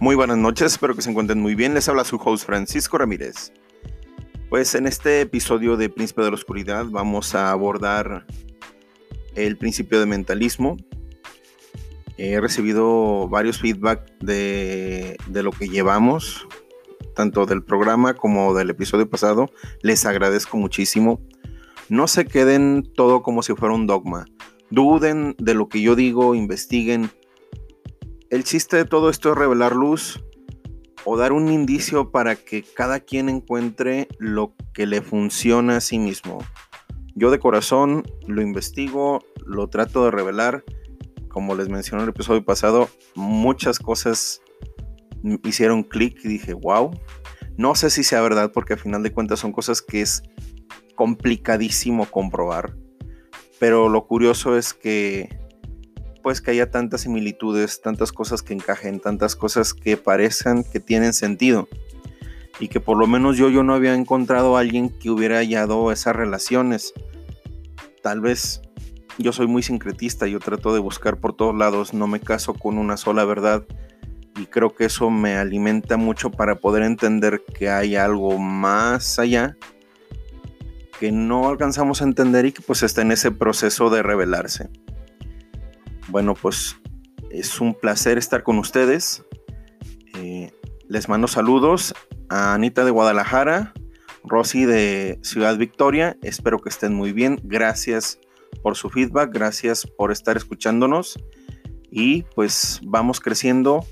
Muy buenas noches, espero que se encuentren muy bien. Les habla su host Francisco Ramírez. Pues en este episodio de Príncipe de la Oscuridad vamos a abordar el principio de mentalismo. He recibido varios feedback de, de lo que llevamos, tanto del programa como del episodio pasado. Les agradezco muchísimo. No se queden todo como si fuera un dogma. Duden de lo que yo digo, investiguen, el chiste de todo esto es revelar luz o dar un indicio para que cada quien encuentre lo que le funciona a sí mismo. Yo de corazón lo investigo, lo trato de revelar. Como les mencioné en el episodio pasado, muchas cosas hicieron clic y dije, wow. No sé si sea verdad porque al final de cuentas son cosas que es complicadísimo comprobar. Pero lo curioso es que pues que haya tantas similitudes, tantas cosas que encajen, tantas cosas que parezcan que tienen sentido. Y que por lo menos yo, yo no había encontrado a alguien que hubiera hallado esas relaciones. Tal vez yo soy muy sincretista, yo trato de buscar por todos lados, no me caso con una sola verdad. Y creo que eso me alimenta mucho para poder entender que hay algo más allá que no alcanzamos a entender y que pues está en ese proceso de revelarse. Bueno, pues es un placer estar con ustedes. Eh, les mando saludos a Anita de Guadalajara, Rosy de Ciudad Victoria. Espero que estén muy bien. Gracias por su feedback, gracias por estar escuchándonos. Y pues vamos creciendo.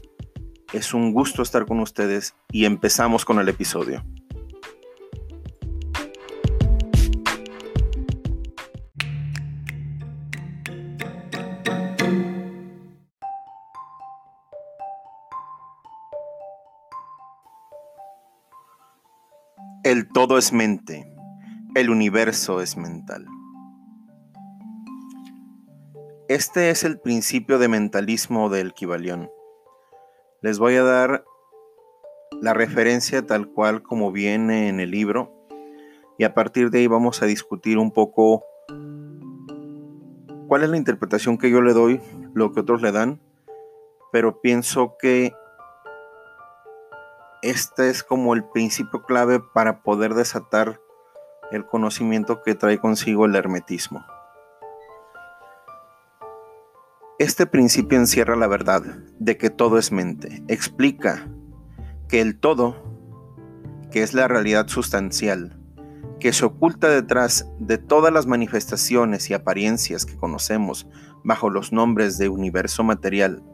Es un gusto estar con ustedes y empezamos con el episodio. El todo es mente, el universo es mental. Este es el principio de mentalismo del Kibalión. Les voy a dar la referencia tal cual como viene en el libro y a partir de ahí vamos a discutir un poco cuál es la interpretación que yo le doy, lo que otros le dan, pero pienso que este es como el principio clave para poder desatar el conocimiento que trae consigo el hermetismo. Este principio encierra la verdad de que todo es mente. Explica que el todo, que es la realidad sustancial, que se oculta detrás de todas las manifestaciones y apariencias que conocemos bajo los nombres de universo material,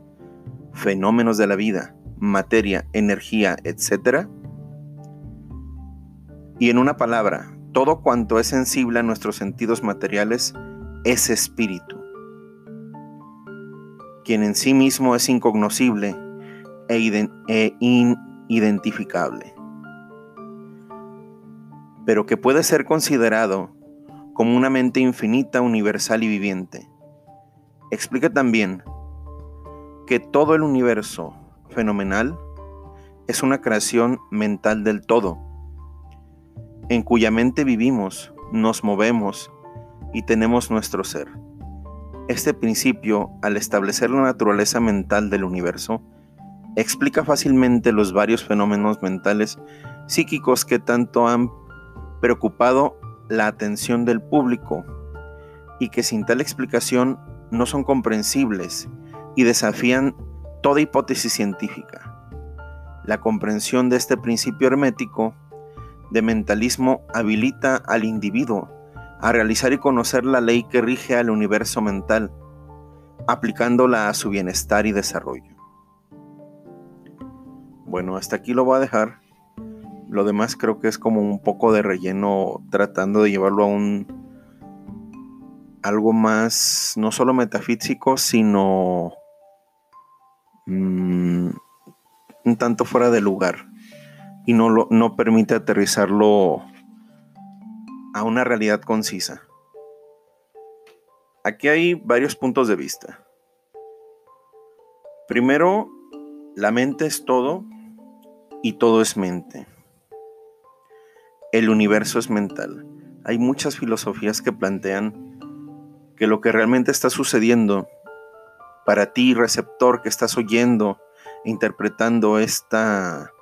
fenómenos de la vida, materia, energía, etc. Y en una palabra, todo cuanto es sensible a nuestros sentidos materiales es espíritu, quien en sí mismo es incognoscible e, e inidentificable, pero que puede ser considerado como una mente infinita, universal y viviente. Explica también que todo el universo fenomenal es una creación mental del todo, en cuya mente vivimos, nos movemos y tenemos nuestro ser. Este principio, al establecer la naturaleza mental del universo, explica fácilmente los varios fenómenos mentales psíquicos que tanto han preocupado la atención del público y que sin tal explicación no son comprensibles y desafían toda hipótesis científica. La comprensión de este principio hermético de mentalismo habilita al individuo a realizar y conocer la ley que rige al universo mental, aplicándola a su bienestar y desarrollo. Bueno, hasta aquí lo voy a dejar. Lo demás creo que es como un poco de relleno tratando de llevarlo a un algo más no solo metafísico, sino mm, un tanto fuera de lugar y no, lo, no permite aterrizarlo a una realidad concisa. Aquí hay varios puntos de vista. Primero, la mente es todo y todo es mente. El universo es mental. Hay muchas filosofías que plantean que lo que realmente está sucediendo para ti, receptor que estás oyendo, interpretando esta,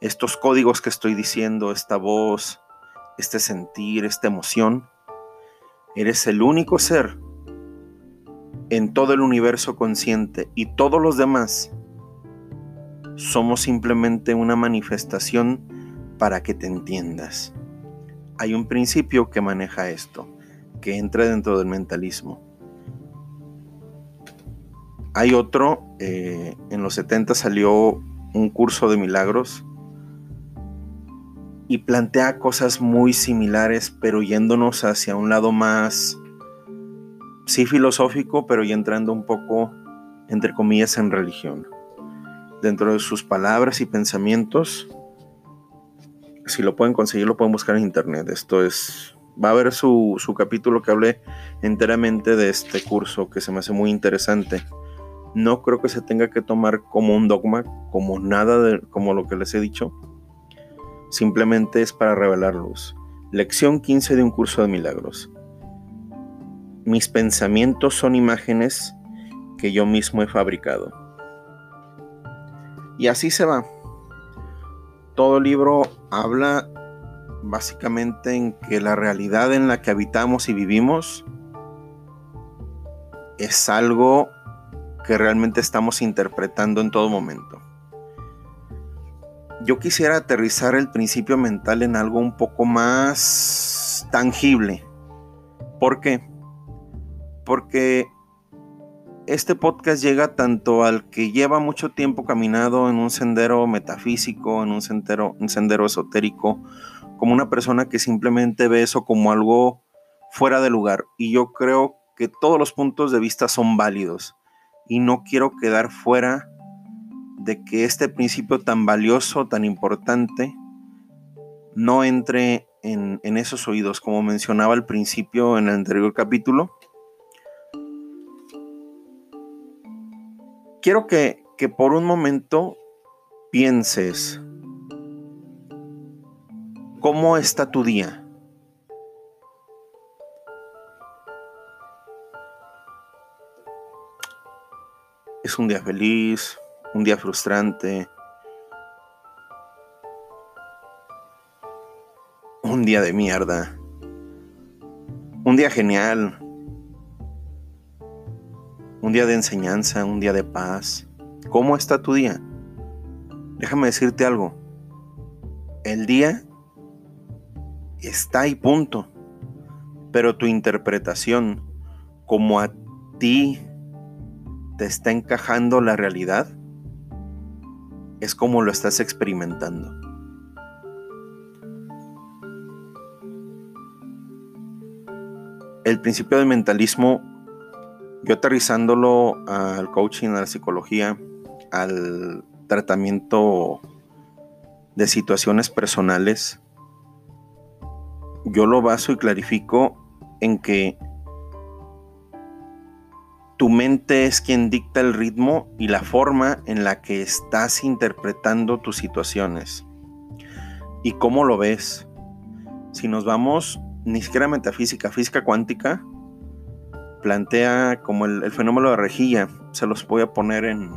estos códigos que estoy diciendo, esta voz, este sentir, esta emoción, Eres el único ser en todo el universo consciente y todos los demás somos simplemente una manifestación para que te entiendas. Hay un principio que maneja esto, que entra dentro del mentalismo. Hay otro, eh, en los 70 salió un curso de milagros y plantea cosas muy similares, pero yéndonos hacia un lado más, sí filosófico, pero ya entrando un poco, entre comillas, en religión. Dentro de sus palabras y pensamientos, si lo pueden conseguir, lo pueden buscar en internet. Esto es, va a haber su, su capítulo que hable enteramente de este curso, que se me hace muy interesante. No creo que se tenga que tomar como un dogma, como nada de, como lo que les he dicho simplemente es para revelar luz. Lección 15 de un curso de milagros. Mis pensamientos son imágenes que yo mismo he fabricado. Y así se va. Todo el libro habla básicamente en que la realidad en la que habitamos y vivimos es algo que realmente estamos interpretando en todo momento yo quisiera aterrizar el principio mental en algo un poco más tangible. ¿Por qué? Porque este podcast llega tanto al que lleva mucho tiempo caminado en un sendero metafísico, en un sendero, un sendero esotérico, como una persona que simplemente ve eso como algo fuera de lugar. Y yo creo que todos los puntos de vista son válidos. Y no quiero quedar fuera de que este principio tan valioso, tan importante, no entre en, esos oídos, como mencionaba al principio en el anterior capítulo. Quiero que, que por un momento pienses cómo está tu día. Es un día feliz, un día frustrante, un día de mierda, un día genial, un día de enseñanza, un día de paz. ¿Cómo está tu día? Déjame decirte algo. El día está y punto. Pero tu interpretación, como a ti te está encajando la realidad, es como lo estás experimentando. El principio del mentalismo, yo aterrizándolo al coaching, a la psicología, al tratamiento de situaciones personales, yo lo baso y clarifico en que tu mente es quien dicta el ritmo y la forma en la que estás interpretando tus situaciones. ¿Y cómo lo ves? Si nos vamos ni siquiera a metafísica, física cuántica, plantea como el, fenómeno de rejilla. Se los voy a poner en,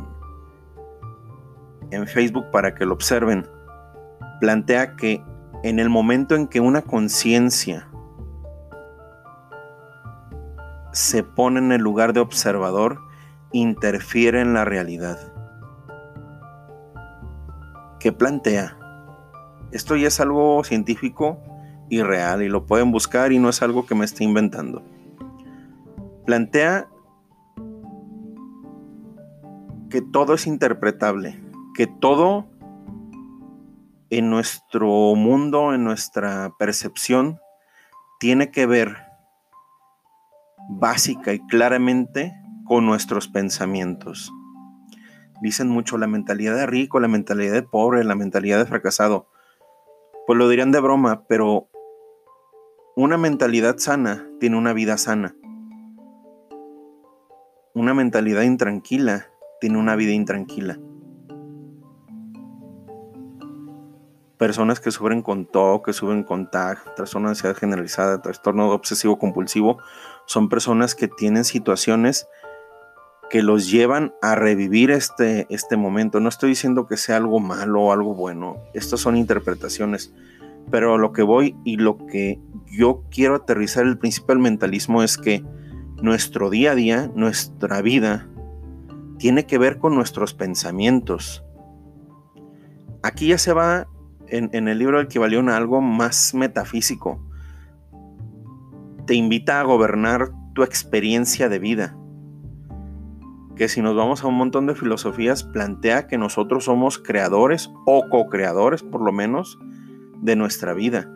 en Facebook para que lo observen. Plantea que en el momento en que una conciencia se pone en el lugar de observador, interfiere en la realidad. ¿Qué plantea? Esto ya es algo científico y real y lo pueden buscar y no es algo que me esté inventando. Plantea que todo es interpretable, que todo en nuestro mundo, en nuestra percepción, tiene que ver básica y claramente con nuestros pensamientos. Dicen mucho la mentalidad de rico, la mentalidad de pobre, la mentalidad de fracasado. Pues lo dirían de broma, pero una mentalidad sana tiene una vida sana. Una mentalidad intranquila tiene una vida intranquila. Personas que sufren con TOC, que sufren con TAG, trastorno de ansiedad generalizada, trastorno obsesivo compulsivo, son personas que tienen situaciones que los llevan a revivir este, este momento. No estoy diciendo que sea algo malo o algo bueno, estas son interpretaciones, pero lo que voy y lo que yo quiero aterrizar el principio del mentalismo es que nuestro día a día, nuestra vida, tiene que ver con nuestros pensamientos. Aquí ya se va en, el libro del que valió algo más metafísico. Te invita a gobernar tu experiencia de vida que si nos vamos a un montón de filosofías, plantea que nosotros somos creadores o co-creadores, por lo menos, de nuestra vida.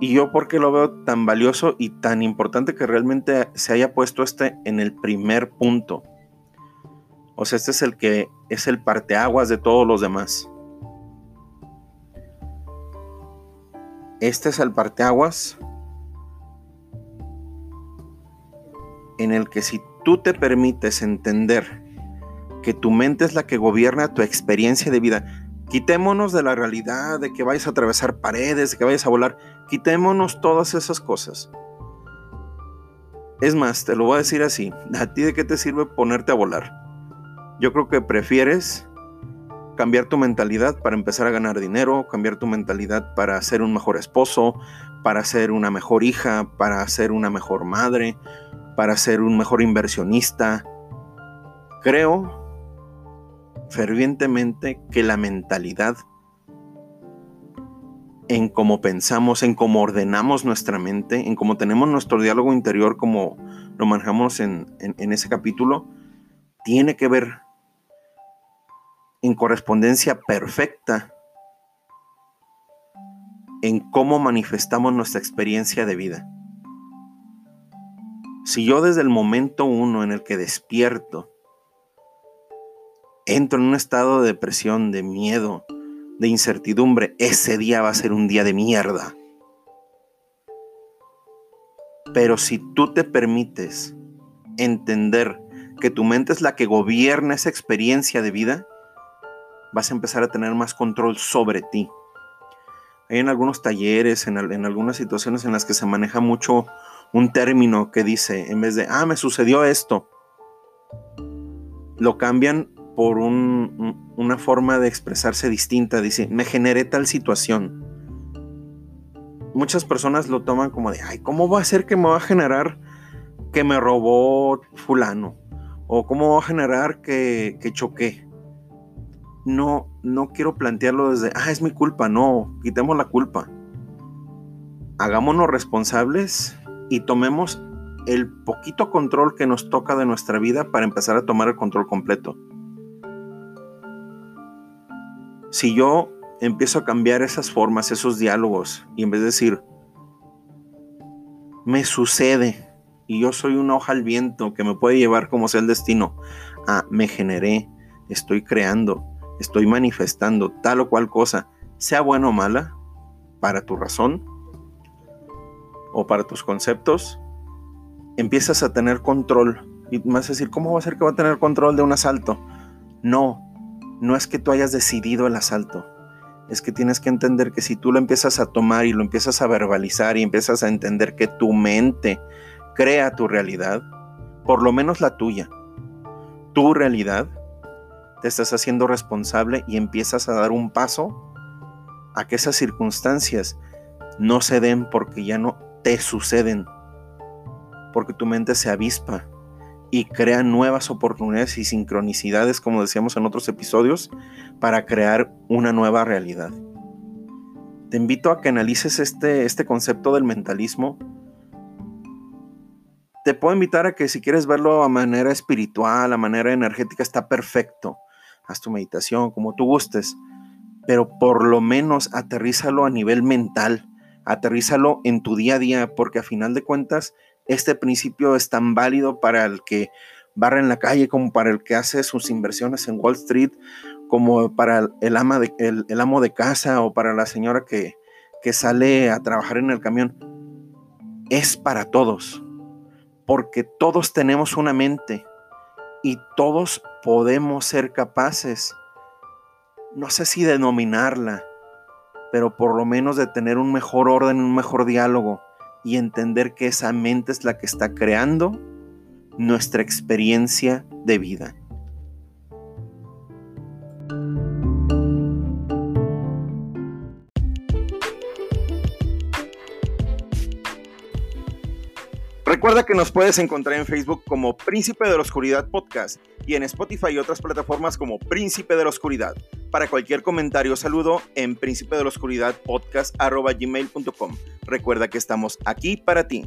Y yo porque lo veo tan valioso y tan importante que realmente se haya puesto este en el primer punto. O sea, este es el que es el parteaguas de todos los demás. Este es el parteaguas en el que si tú te permites entender que tu mente es la que gobierna tu experiencia de vida, quitémonos de la realidad de que vayas a atravesar paredes, de que vayas a volar, quitémonos todas esas cosas. Es más, te lo voy a decir así, ¿a ti de qué te sirve ponerte a volar? Yo creo que prefieres cambiar tu mentalidad para empezar a ganar dinero, cambiar tu mentalidad para ser un mejor esposo, para ser una mejor hija, para ser una mejor madre, para ser un mejor inversionista. Creo fervientemente que la mentalidad en cómo pensamos, en cómo ordenamos nuestra mente, en cómo tenemos nuestro diálogo interior, como lo manejamos en, en ese capítulo, tiene que ver en correspondencia perfecta en cómo manifestamos nuestra experiencia de vida. Si yo desde el momento uno en el que despierto, entro en un estado de depresión, de miedo, de incertidumbre, ese día va a ser un día de mierda. Pero si tú te permites entender que tu mente es la que gobierna esa experiencia de vida, vas a empezar a tener más control sobre ti. Hay en algunos talleres, en, algunas situaciones en las que se maneja mucho un término que dice, en vez de, ah, me sucedió esto, lo cambian por una forma de expresarse distinta. Dice, me generé tal situación. Muchas personas lo toman como de, ay, ¿cómo va a ser que me va a generar que me robó fulano? ¿O cómo va a generar que, que choqué? No, no quiero plantearlo desde, ah, es mi culpa. No, quitemos la culpa. Hagámonos responsables y tomemos el poquito control que nos toca de nuestra vida para empezar a tomar el control completo. Si yo empiezo a cambiar esas formas, esos diálogos, y en vez de decir, me sucede y yo soy una hoja al viento que me puede llevar como sea el destino, a me generé, estoy creando, estoy manifestando tal o cual cosa, sea buena o mala, para tu razón, o para tus conceptos, empiezas a tener control. Y vas a decir, ¿cómo va a ser que va a tener control de un asalto? No, no es que tú hayas decidido el asalto. Es que tienes que entender que si tú lo empiezas a tomar y lo empiezas a verbalizar y empiezas a entender que tu mente crea tu realidad, por lo menos la tuya, tu realidad, te estás haciendo responsable y empiezas a dar un paso a que esas circunstancias no se den porque ya no te suceden, porque tu mente se avispa y crea nuevas oportunidades y sincronicidades, como decíamos en otros episodios, para crear una nueva realidad. Te invito a que analices este, este concepto del mentalismo. Te puedo invitar a que si quieres verlo a manera espiritual, a manera energética, está perfecto. Haz tu meditación como tú gustes, pero por lo menos aterrízalo a nivel mental aterrízalo en tu día a día, porque a final de cuentas, este principio es tan válido para el que barren la calle, como para el que hace sus inversiones en Wall Street, como para el, ama de, el, amo de casa o para la señora que, que sale a trabajar en el camión. Es para todos, porque todos tenemos una mente y todos podemos ser capaces, no sé si denominarla, pero por lo menos de tener un mejor orden, un mejor diálogo y entender que esa mente es la que está creando nuestra experiencia de vida. Recuerda que nos puedes encontrar en Facebook como Príncipe de la Oscuridad Podcast y en Spotify y otras plataformas como Príncipe de la Oscuridad. Para cualquier comentario o saludo en príncipe de la oscuridad podcast Recuerda que estamos aquí para ti.